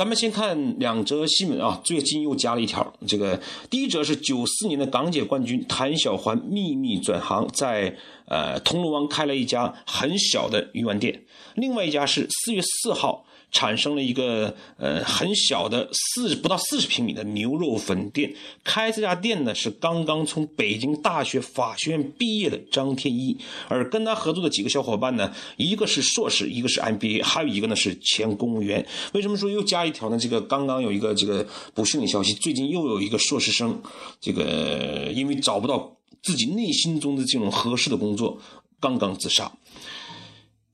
咱们先看两则新闻啊，最近又加了一条。这个第一则是九四年的港姐冠军谭小环秘密转行，在呃铜锣湾开了一家很小的鱼丸店，另外一家是四月四号。产生了一个呃很小的四不到四十平米的牛肉粉店。开这家店呢是刚刚从北京大学法学院毕业的张天一，而跟他合作的几个小伙伴呢，一个是硕士，一个是 MBA，还有一个呢是前公务员。为什么说又加一条呢？这个刚刚有一个这个不幸的消息，最近又有一个硕士生，这个因为找不到自己内心中的这种合适的工作，刚刚自杀。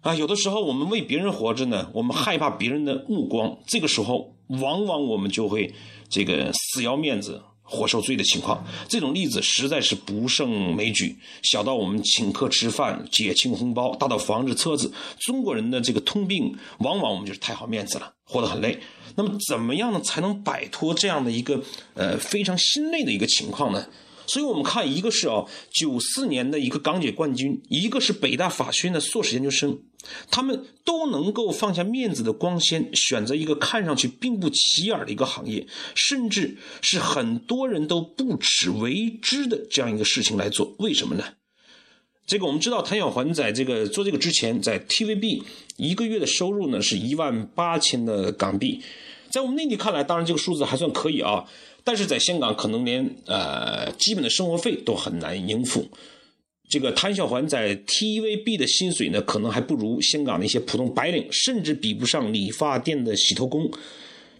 啊，有的时候我们为别人活着呢，我们害怕别人的目光，这个时候往往我们就会这个死要面子活受罪的情况。这种例子实在是不胜枚举，小到我们请客吃饭、结清红包，大到房子、车子，中国人的这个通病，往往我们就是太好面子了，活得很累。那么怎么样呢，才能摆脱这样的一个呃非常心累的一个情况呢？所以我们看，一个是啊，九四年的一个港姐冠军，一个是北大法学院的硕士研究生，他们都能够放下面子的光鲜，选择一个看上去并不起眼的一个行业，甚至是很多人都不耻为之的这样一个事情来做。为什么呢？这个我们知道，谭小环在这个做这个之前，在 TVB 一个月的收入呢是一万八千的港币，在我们内地看来，当然这个数字还算可以啊。但是在香港，可能连呃基本的生活费都很难应付。这个谭小环在 TVB 的薪水呢，可能还不如香港的一些普通白领，甚至比不上理发店的洗头工。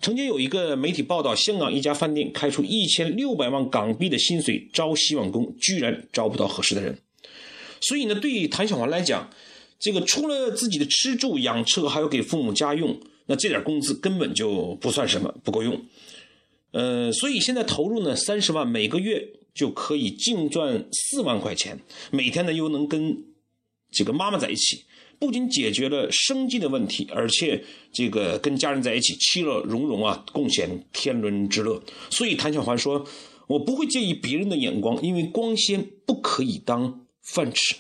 曾经有一个媒体报道，香港一家饭店开出一千六百万港币的薪水招洗碗工，居然招不到合适的人。所以呢，对于谭小环来讲，这个除了自己的吃住养车，还要给父母家用，那这点工资根本就不算什么，不够用。呃，所以现在投入呢三十万，每个月就可以净赚四万块钱，每天呢又能跟这个妈妈在一起，不仅解决了生计的问题，而且这个跟家人在一起其乐融融啊，共享天伦之乐。所以谭小环说：“我不会介意别人的眼光，因为光鲜不可以当饭吃。”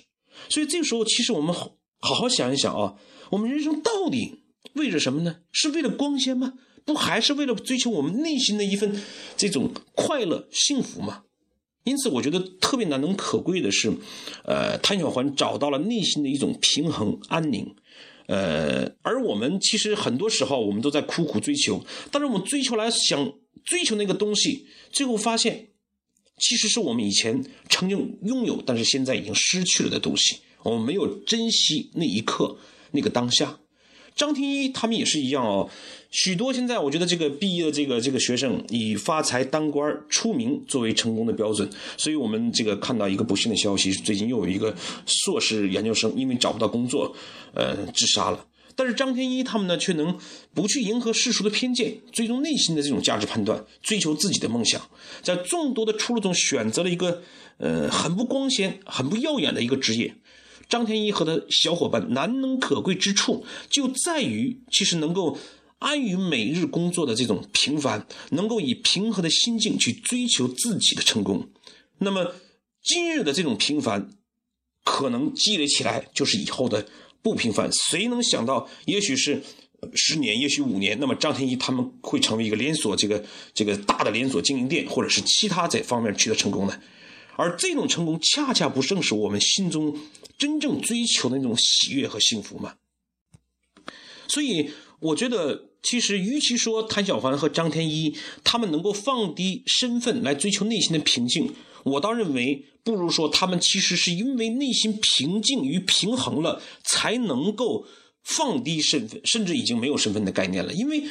所以这个时候，其实我们好好想一想啊，我们人生到底为了什么呢？是为了光鲜吗？不还是为了追求我们内心的一份这种快乐幸福吗？因此，我觉得特别难能可贵的是，呃，谭小环找到了内心的一种平衡安宁。呃，而我们其实很多时候我们都在苦苦追求，但是我们追求来想追求那个东西，最后发现其实是我们以前曾经拥有，但是现在已经失去了的东西。我们没有珍惜那一刻那个当下。张天一他们也是一样哦，许多现在我觉得这个毕业的这个这个学生以发财当官出名作为成功的标准，所以我们这个看到一个不幸的消息，最近又有一个硕士研究生因为找不到工作，呃，自杀了。但是张天一他们呢，却能不去迎合世俗的偏见，最终内心的这种价值判断，追求自己的梦想，在众多的出路中选择了一个呃很不光鲜、很不耀眼的一个职业。张天一和他小伙伴难能可贵之处，就在于其实能够安于每日工作的这种平凡，能够以平和的心境去追求自己的成功。那么今日的这种平凡，可能积累起来就是以后的不平凡。谁能想到，也许是十年，也许五年，那么张天一他们会成为一个连锁这个这个大的连锁经营店，或者是其他这方面取得成功呢？而这种成功，恰恰不正是我们心中真正追求的那种喜悦和幸福吗？所以，我觉得，其实，与其说谭小环和张天一他们能够放低身份来追求内心的平静，我倒认为，不如说他们其实是因为内心平静与平衡了，才能够放低身份，甚至已经没有身份的概念了，因为。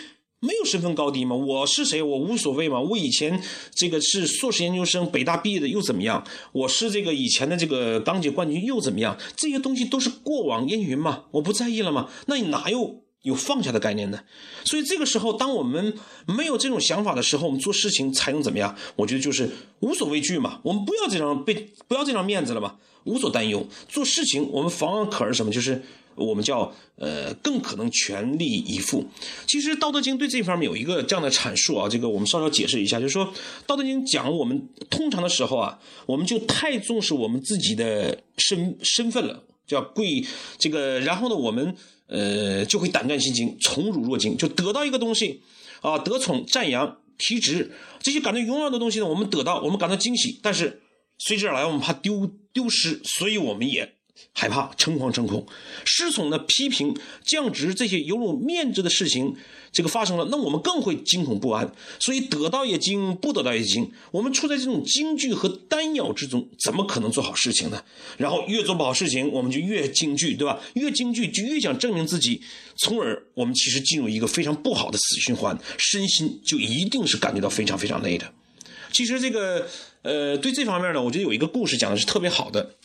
没有身份高低嘛？我是谁？我无所谓嘛？我以前这个是硕士研究生，北大毕业的又怎么样？我是这个以前的这个钢铁冠军又怎么样？这些东西都是过往烟云嘛，我不在意了嘛？那你哪有有放下的概念呢？所以这个时候，当我们没有这种想法的时候，我们做事情才能怎么样？我觉得就是无所畏惧嘛。我们不要这张被不要这张面子了嘛，无所担忧。做事情我们防而可而什么？就是。我们叫呃，更可能全力以赴。其实《道德经》对这方面有一个这样的阐述啊，这个我们稍稍解释一下，就是说《道德经》讲我们通常的时候啊，我们就太重视我们自己的身身份了，叫贵这个，然后呢，我们呃就会胆战心惊，宠辱若惊，就得到一个东西。啊，得宠、赞扬、提职这些感到荣耀的东西呢，我们得到，我们感到惊喜，但是随之而来，我们怕丢丢失，所以我们也。害怕诚惶诚恐，失宠的批评、降职这些有辱面子的事情，这个发生了，那我们更会惊恐不安。所以得到也惊，不得到也惊。我们处在这种惊惧和担忧之中，怎么可能做好事情呢？然后越做不好事情，我们就越惊惧，对吧？越惊惧就越想证明自己，从而我们其实进入一个非常不好的死循环，身心就一定是感觉到非常非常累的。其实这个，呃，对这方面呢，我觉得有一个故事讲的是特别好的。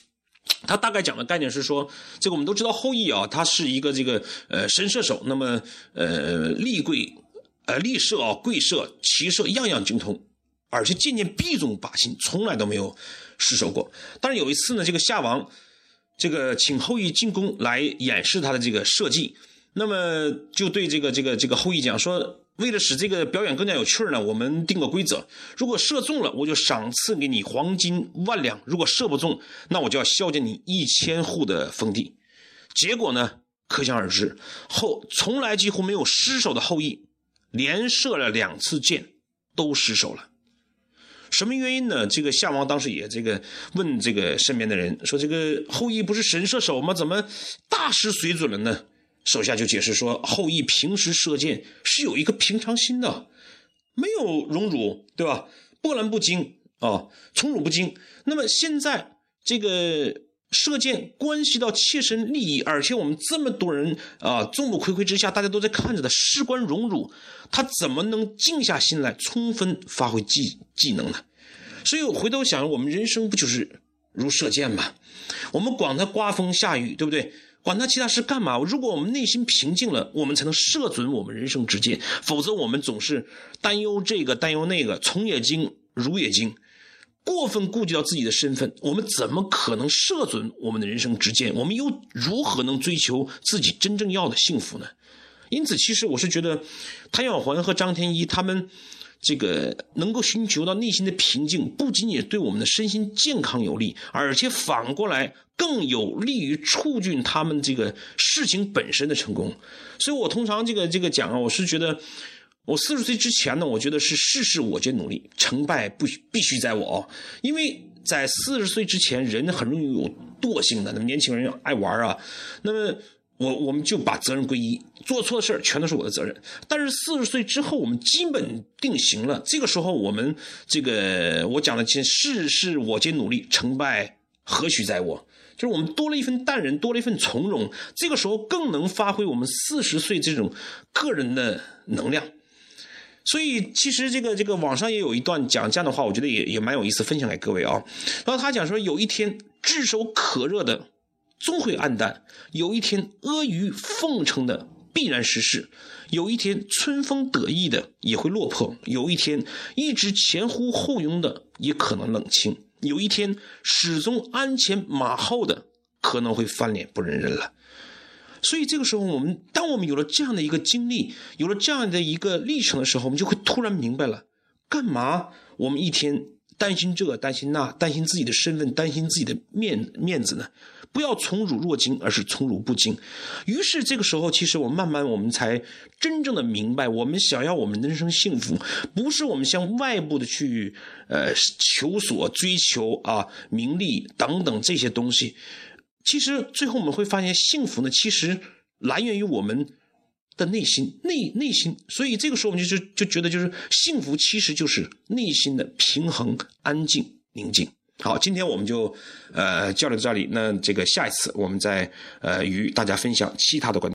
他大概讲的概念是说，这个我们都知道后羿啊，他是一个这个呃神射手，那么呃立贵，呃立射啊跪射骑射样样精通，而且渐渐必中靶心，从来都没有失手过。但是有一次呢，这个夏王这个请后羿进宫来演示他的这个射技，那么就对这个这个这个后羿讲说。为了使这个表演更加有趣呢，我们定个规则：如果射中了，我就赏赐给你黄金万两；如果射不中，那我就要削减你一千户的封地。结果呢，可想而知，后从来几乎没有失手的后羿，连射了两次箭都失手了。什么原因呢？这个夏王当时也这个问这个身边的人说：“这个后羿不是神射手吗？怎么大失水准了呢？”手下就解释说，后羿平时射箭是有一个平常心的，没有荣辱，对吧？波澜不惊啊，宠辱不惊。那么现在这个射箭关系到切身利益，而且我们这么多人啊，众目睽睽之下，大家都在看着的，事关荣辱，他怎么能静下心来充分发挥技技能呢？所以我回头想，我们人生不就是如射箭吗？我们管它刮风下雨，对不对？管他其他事干嘛？如果我们内心平静了，我们才能射准我们人生之箭。否则，我们总是担忧这个，担忧那个，从也精，如也精，过分顾及到自己的身份，我们怎么可能射准我们的人生之箭？我们又如何能追求自己真正要的幸福呢？因此，其实我是觉得，谭小环和张天一他们。这个能够寻求到内心的平静，不仅仅对我们的身心健康有利，而且反过来更有利于促进他们这个事情本身的成功。所以我通常这个这个讲啊，我是觉得，我四十岁之前呢，我觉得是事事我皆努力，成败不必须在我，因为在四十岁之前，人很容易有惰性的，那么年轻人爱玩啊，那么。我我们就把责任归一，做错的事全都是我的责任。但是四十岁之后，我们基本定型了。这个时候，我们这个我讲的，其实事事我皆努力，成败何许在我？就是我们多了一份淡然，多了一份从容。这个时候更能发挥我们四十岁这种个人的能量。所以，其实这个这个网上也有一段讲这样的话，我觉得也也蛮有意思，分享给各位啊。然后他讲说，有一天炙手可热的。终会黯淡，有一天阿谀奉承的必然失势，有一天春风得意的也会落魄，有一天一直前呼后拥的也可能冷清，有一天始终鞍前马后的可能会翻脸不认人了。所以这个时候，我们当我们有了这样的一个经历，有了这样的一个历程的时候，我们就会突然明白了，干嘛我们一天。担心这，担心那，担心自己的身份，担心自己的面面子呢？不要从辱若惊，而是从辱不惊。于是这个时候，其实我慢慢我们才真正的明白，我们想要我们人生幸福，不是我们向外部的去呃求索、追求啊名利等等这些东西。其实最后我们会发现，幸福呢，其实来源于我们。的内心，内内心，所以这个时候我们就就就觉得，就是幸福其实就是内心的平衡、安静、宁静。好，今天我们就呃交流到这里，那这个下一次我们再呃与大家分享其他的观点。